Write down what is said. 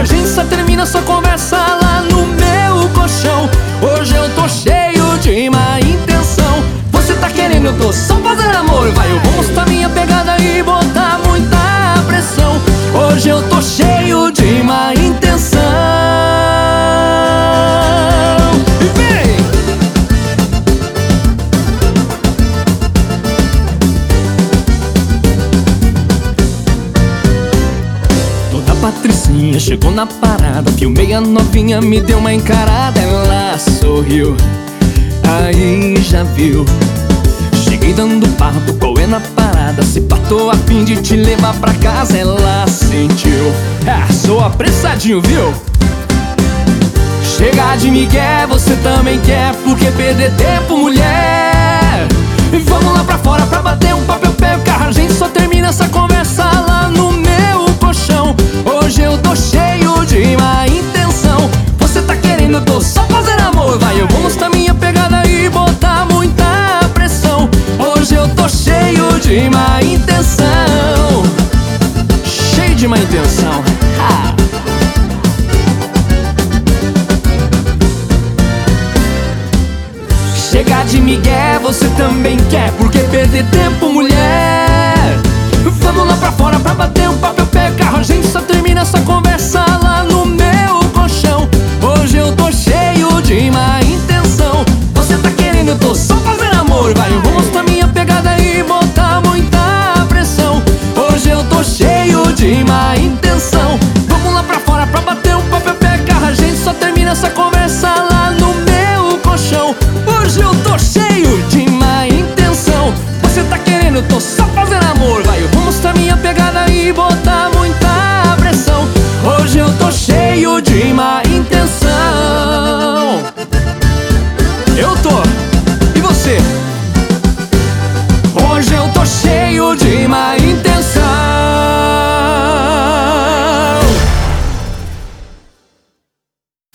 A gente só termina sua conversa patricinha chegou na parada Filmei a novinha, me deu uma encarada Ela sorriu, aí já viu. Cheguei dando papo, qual é na parada? Se patou a fim de te levar pra casa Ela sentiu, é, sou apressadinho, viu? Chega de migué, você também quer Porque perder tempo, mulher de má intenção. Cheio de má intenção. Ha! Chega de migué, você também quer Porque perder tempo, mulher. Vamos lá pra fora pra bater um papo, eu pego carro A gente só termina essa conversa lá no meu colchão. Hoje eu tô cheio de má intenção. Você tá querendo, eu tô só fazendo amor Vai, eu to sam